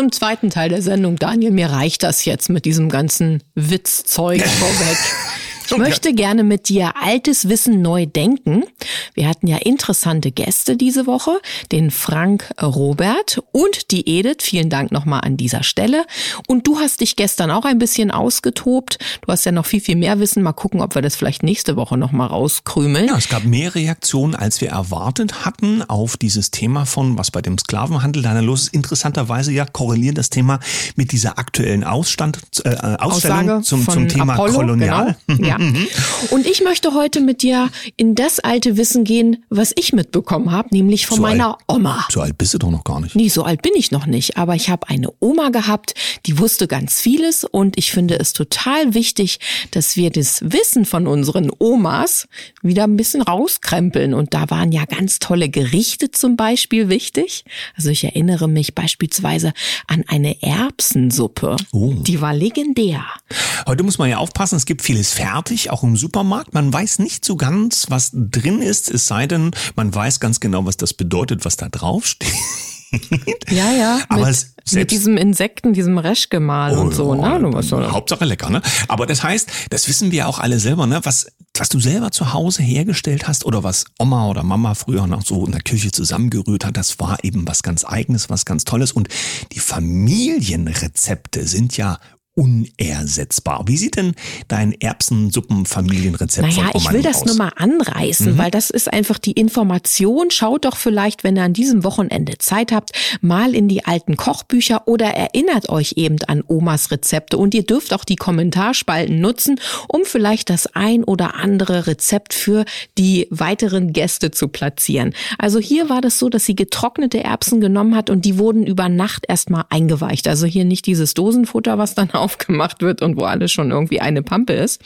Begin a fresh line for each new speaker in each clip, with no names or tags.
Zum zweiten Teil der Sendung, Daniel, mir reicht das jetzt mit diesem ganzen Witzzeug vorweg. Ich möchte gerne mit dir altes Wissen neu denken. Wir hatten ja interessante Gäste diese Woche, den Frank Robert und die Edith. Vielen Dank nochmal an dieser Stelle. Und du hast dich gestern auch ein bisschen ausgetobt. Du hast ja noch viel, viel mehr Wissen. Mal gucken, ob wir das vielleicht nächste Woche nochmal rauskrümeln.
Ja, es gab mehr Reaktionen, als wir erwartet hatten auf dieses Thema von, was bei dem Sklavenhandel da los ist. Interessanterweise ja korreliert das Thema mit dieser aktuellen Ausstand, äh, Ausstellung zum, zum Thema Apollo, Kolonial.
Genau. Ja. Mhm. Und ich möchte heute mit dir in das alte Wissen gehen, was ich mitbekommen habe, nämlich von so meiner
alt,
Oma.
So alt bist du doch noch gar nicht.
Nee, so alt bin ich noch nicht. Aber ich habe eine Oma gehabt, die wusste ganz vieles und ich finde es total wichtig, dass wir das Wissen von unseren Omas wieder ein bisschen rauskrempeln. Und da waren ja ganz tolle Gerichte zum Beispiel wichtig. Also ich erinnere mich beispielsweise an eine Erbsensuppe. Oh. Die war legendär.
Heute muss man ja aufpassen, es gibt vieles fertig fertig, auch im Supermarkt. Man weiß nicht so ganz, was drin ist, es sei denn, man weiß ganz genau, was das bedeutet, was da drauf steht.
Ja, ja.
Aber
mit, mit diesem Insekten, diesem Reschgemal
oh,
und so, ne? Du weißt
ja. Hauptsache lecker, ne? Aber das heißt, das wissen wir auch alle selber, ne? Was, was du selber zu Hause hergestellt hast oder was Oma oder Mama früher noch so in der Küche zusammengerührt hat, das war eben was ganz Eigenes, was ganz Tolles. Und die Familienrezepte sind ja unersetzbar. Wie sieht denn dein Erbsensuppenfamilienrezept
naja,
von Oma
ich will das
aus?
nur mal anreißen, mhm. weil das ist einfach die Information. Schaut doch vielleicht, wenn ihr an diesem Wochenende Zeit habt, mal in die alten Kochbücher oder erinnert euch eben an Omas Rezepte und ihr dürft auch die Kommentarspalten nutzen, um vielleicht das ein oder andere Rezept für die weiteren Gäste zu platzieren. Also hier war das so, dass sie getrocknete Erbsen genommen hat und die wurden über Nacht erstmal eingeweicht. Also hier nicht dieses Dosenfutter, was dann aufgemacht wird und wo alles schon irgendwie eine Pampe ist.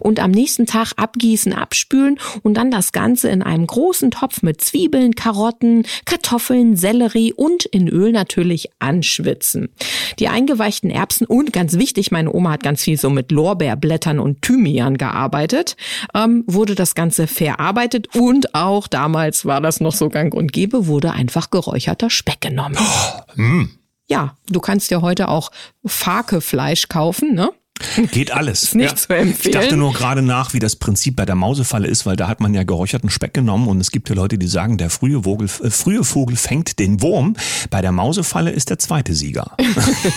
Und am nächsten Tag abgießen, abspülen und dann das Ganze in einem großen Topf mit Zwiebeln, Karotten, Kartoffeln, Sellerie und in Öl natürlich anschwitzen. Die eingeweichten Erbsen und ganz wichtig, meine Oma hat ganz viel so mit Lorbeerblättern und Thymian gearbeitet, ähm, wurde das Ganze verarbeitet und auch damals war das noch so gang und gäbe, wurde einfach geräucherter Speck genommen.
Oh, mm.
Ja, du kannst ja heute auch Fakefleisch kaufen, ne?
Geht alles.
Ist nicht ja. zu empfehlen.
Ich dachte nur gerade nach, wie das Prinzip bei der Mausefalle ist, weil da hat man ja geräucherten Speck genommen und es gibt ja Leute, die sagen, der frühe, Vogel, äh, frühe Vogel fängt den Wurm. Bei der Mausefalle ist der zweite Sieger.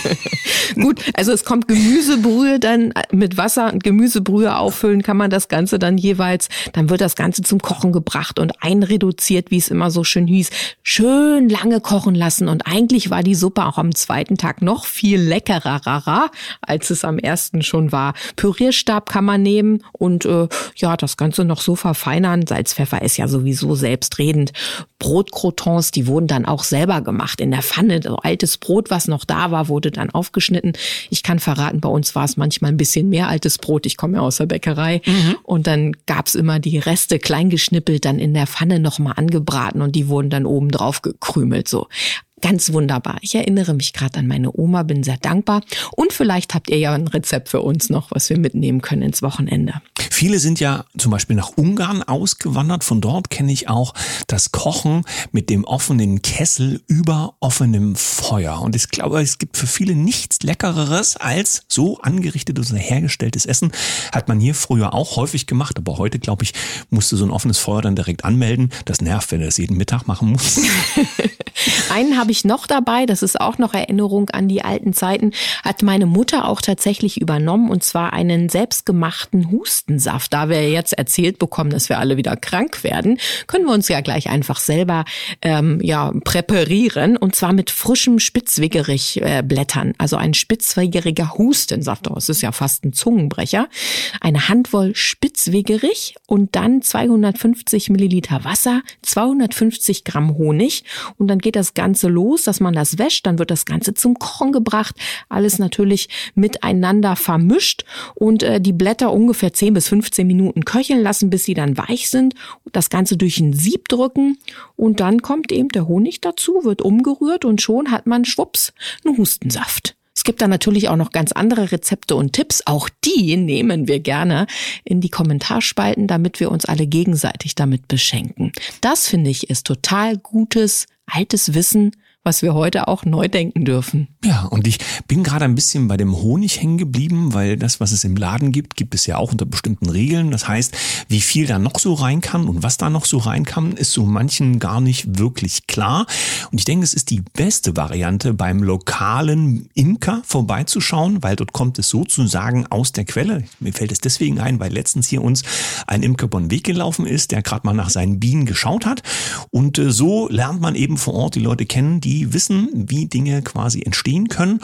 Gut, also es kommt Gemüsebrühe dann mit Wasser und Gemüsebrühe auffüllen kann man das Ganze dann jeweils. Dann wird das Ganze zum Kochen gebracht und einreduziert, wie es immer so schön hieß. Schön lange kochen lassen und eigentlich war die Suppe auch am zweiten Tag noch viel leckerer, als es am ersten Westen schon war. Pürierstab kann man nehmen und äh, ja, das Ganze noch so verfeinern. Salz, Pfeffer ist ja sowieso selbstredend. Brotcrotons, die wurden dann auch selber gemacht in der Pfanne. So altes Brot, was noch da war, wurde dann aufgeschnitten. Ich kann verraten, bei uns war es manchmal ein bisschen mehr altes Brot. Ich komme ja aus der Bäckerei. Mhm. Und dann gab's immer die Reste kleingeschnippelt, dann in der Pfanne nochmal angebraten und die wurden dann oben drauf gekrümelt. So Ganz wunderbar. Ich erinnere mich gerade an meine Oma, bin sehr dankbar. Und vielleicht habt ihr ja ein Rezept für uns noch, was wir mitnehmen können ins Wochenende.
Viele sind ja zum Beispiel nach Ungarn ausgewandert. Von dort kenne ich auch das Kochen mit dem offenen Kessel über offenem Feuer. Und ich glaube, es gibt für viele nichts Leckereres als so angerichtetes und hergestelltes Essen. Hat man hier früher auch häufig gemacht, aber heute, glaube ich, musst du so ein offenes Feuer dann direkt anmelden. Das nervt, wenn du das jeden Mittag machen musst.
Einen habe ich ich noch dabei, das ist auch noch Erinnerung an die alten Zeiten, hat meine Mutter auch tatsächlich übernommen und zwar einen selbstgemachten Hustensaft. Da wir jetzt erzählt bekommen, dass wir alle wieder krank werden, können wir uns ja gleich einfach selber ähm, ja präparieren und zwar mit frischem Spitzwegerich-Blättern. Äh, also ein spitzwegeriger Hustensaft. Das ist ja fast ein Zungenbrecher. Eine Handvoll Spitzwegerich und dann 250 Milliliter Wasser, 250 Gramm Honig und dann geht das Ganze los, dass man das wäscht, dann wird das Ganze zum Kochen gebracht, alles natürlich miteinander vermischt und äh, die Blätter ungefähr 10 bis 15 Minuten köcheln lassen, bis sie dann weich sind, das Ganze durch ein Sieb drücken und dann kommt eben der Honig dazu, wird umgerührt und schon hat man schwupps einen Hustensaft. Es gibt da natürlich auch noch ganz andere Rezepte und Tipps. Auch die nehmen wir gerne in die Kommentarspalten, damit wir uns alle gegenseitig damit beschenken. Das finde ich ist total gutes, altes Wissen, was wir heute auch neu denken dürfen.
Ja, und ich bin gerade ein bisschen bei dem Honig hängen geblieben, weil das, was es im Laden gibt, gibt es ja auch unter bestimmten Regeln. Das heißt, wie viel da noch so rein kann und was da noch so rein kann, ist so manchen gar nicht wirklich klar. Und ich denke, es ist die beste Variante, beim lokalen Imker vorbeizuschauen, weil dort kommt es sozusagen aus der Quelle. Mir fällt es deswegen ein, weil letztens hier uns ein Imker von Weg gelaufen ist, der gerade mal nach seinen Bienen geschaut hat. Und äh, so lernt man eben vor Ort die Leute kennen, die die wissen, wie Dinge quasi entstehen können.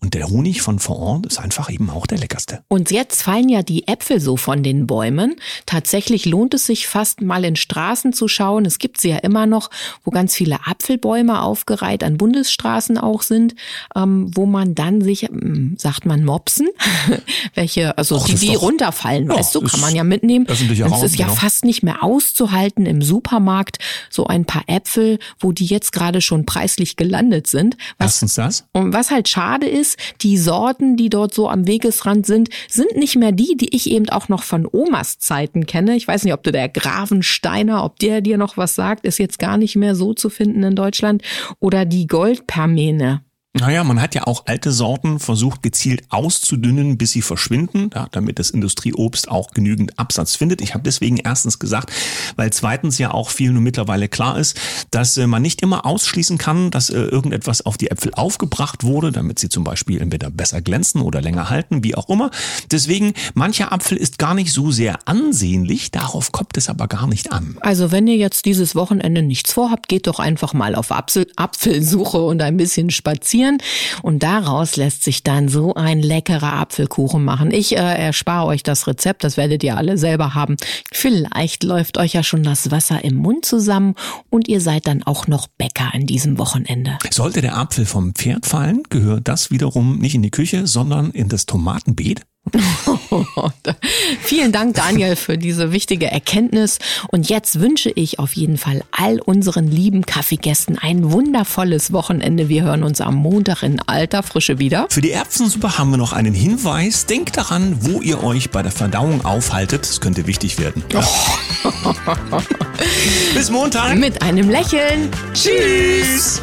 Und der Honig von vor Ort ist einfach eben auch der leckerste.
Und jetzt fallen ja die Äpfel so von den Bäumen. Tatsächlich lohnt es sich fast mal in Straßen zu schauen. Es gibt sie ja immer noch, wo ganz viele Apfelbäume aufgereiht an Bundesstraßen auch sind, ähm, wo man dann sich, ähm, sagt man Mopsen, welche, also Och, die, die doch, runterfallen, ja, weißt du, kann man ja mitnehmen. Das ist ja genau. fast nicht mehr auszuhalten im Supermarkt, so ein paar Äpfel, wo die jetzt gerade schon preislich gelandet sind.
Was, Erstens das.
Und was halt schade ist, ist, die Sorten, die dort so am Wegesrand sind, sind nicht mehr die, die ich eben auch noch von Omas Zeiten kenne. Ich weiß nicht, ob du der Gravensteiner, ob der dir noch was sagt, ist jetzt gar nicht mehr so zu finden in Deutschland. Oder die Goldpermene.
Naja, man hat ja auch alte Sorten versucht gezielt auszudünnen, bis sie verschwinden, ja, damit das Industrieobst auch genügend Absatz findet. Ich habe deswegen erstens gesagt, weil zweitens ja auch vielen nur mittlerweile klar ist, dass äh, man nicht immer ausschließen kann, dass äh, irgendetwas auf die Äpfel aufgebracht wurde, damit sie zum Beispiel entweder besser glänzen oder länger halten, wie auch immer. Deswegen, mancher Apfel ist gar nicht so sehr ansehnlich, darauf kommt es aber gar nicht an.
Also wenn ihr jetzt dieses Wochenende nichts vorhabt, geht doch einfach mal auf Apfel Apfelsuche und ein bisschen spazieren passieren. Und daraus lässt sich dann so ein leckerer Apfelkuchen machen. Ich äh, erspare euch das Rezept, das werdet ihr alle selber haben. Vielleicht läuft euch ja schon das Wasser im Mund zusammen und ihr seid dann auch noch Bäcker in diesem Wochenende.
Sollte der Apfel vom Pferd fallen, gehört das wiederum nicht in die Küche, sondern in das Tomatenbeet.
Vielen Dank, Daniel, für diese wichtige Erkenntnis. Und jetzt wünsche ich auf jeden Fall all unseren lieben Kaffeegästen ein wundervolles Wochenende. Wir hören uns am Montag in alter Frische wieder.
Für die Erbsensuppe haben wir noch einen Hinweis. Denkt daran, wo ihr euch bei der Verdauung aufhaltet. Das könnte wichtig werden. Oh. Bis Montag.
Mit einem Lächeln.
Tschüss.